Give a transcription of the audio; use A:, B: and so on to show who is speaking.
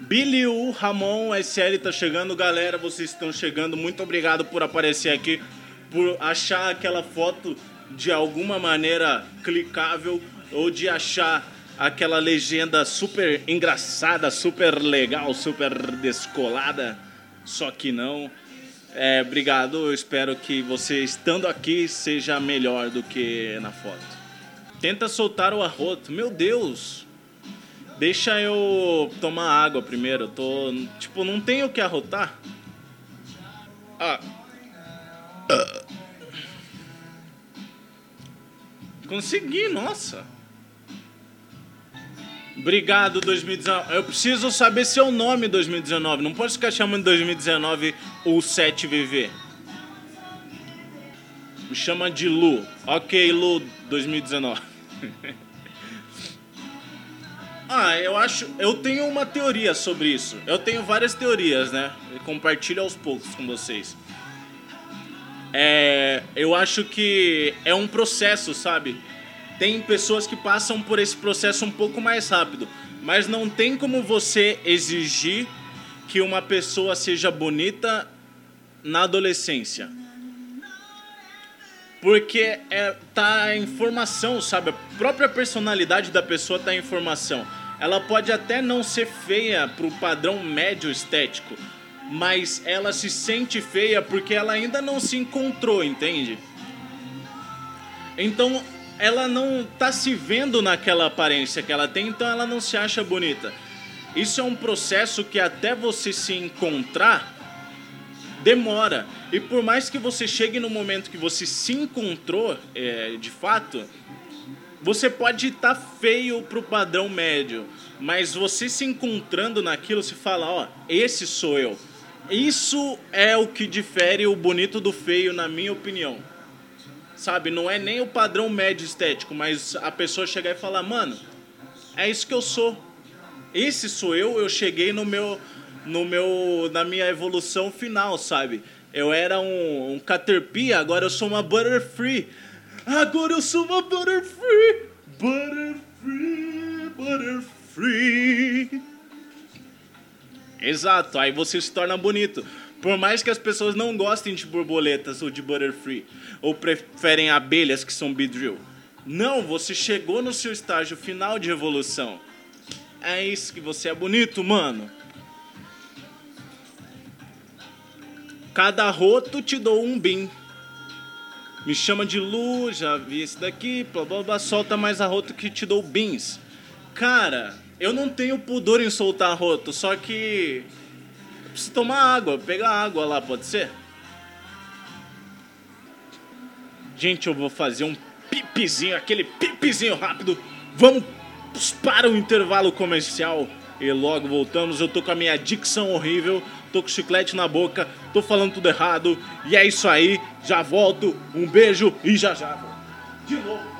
A: Billy U, Ramon, SL tá chegando. Galera, vocês estão chegando. Muito obrigado por aparecer aqui, por achar aquela foto de alguma maneira clicável ou de achar aquela legenda super engraçada, super legal, super descolada. Só que não. É, obrigado. Eu espero que você estando aqui seja melhor do que na foto. Tenta soltar o arroto. Meu Deus! Deixa eu tomar água primeiro. Eu tô. Tipo, não tenho o que arrotar. Ah. Consegui, nossa. Obrigado, 2019. Eu preciso saber seu nome 2019. Não pode ficar chamando 2019 ou 7VV. Me chama de Lu. Ok, Lu 2019. ah, eu acho. Eu tenho uma teoria sobre isso. Eu tenho várias teorias, né? Eu compartilho aos poucos com vocês. É, eu acho que é um processo, sabe? Tem pessoas que passam por esse processo um pouco mais rápido, mas não tem como você exigir que uma pessoa seja bonita na adolescência. Porque é, tá em formação, sabe? A própria personalidade da pessoa tá em formação. Ela pode até não ser feia pro padrão médio estético, mas ela se sente feia porque ela ainda não se encontrou, entende? Então ela não tá se vendo naquela aparência que ela tem, então ela não se acha bonita. Isso é um processo que até você se encontrar demora. E por mais que você chegue no momento que você se encontrou, é, de fato, você pode estar tá feio pro padrão médio, mas você se encontrando naquilo, você fala, ó, esse sou eu. Isso é o que difere o bonito do feio, na minha opinião. Sabe, não é nem o padrão médio estético, mas a pessoa chegar e falar, mano, é isso que eu sou. Esse sou eu, eu cheguei no meu no meu na minha evolução final, sabe? Eu era um, um Caterpie, agora eu sou uma Butterfree. Agora eu sou uma Butterfree. Butterfree, Butterfree. Exato, aí você se torna bonito. Por mais que as pessoas não gostem de borboletas ou de Butterfree, ou preferem abelhas que são Beedrill. Não, você chegou no seu estágio final de evolução. É isso que você é bonito, mano. Cada roto te dou um bim. Me chama de Lu, já vi esse daqui, blá blá blá, solta mais arroto que te dou bins. Cara, eu não tenho pudor em soltar arroto, só que. Eu preciso tomar água, pegar água lá, pode ser? Gente, eu vou fazer um pipizinho, aquele pipizinho rápido. Vamos para o intervalo comercial e logo voltamos. Eu tô com a minha dicção horrível, tô com chiclete na boca, tô falando tudo errado. E é isso aí, já volto. Um beijo e já já de novo.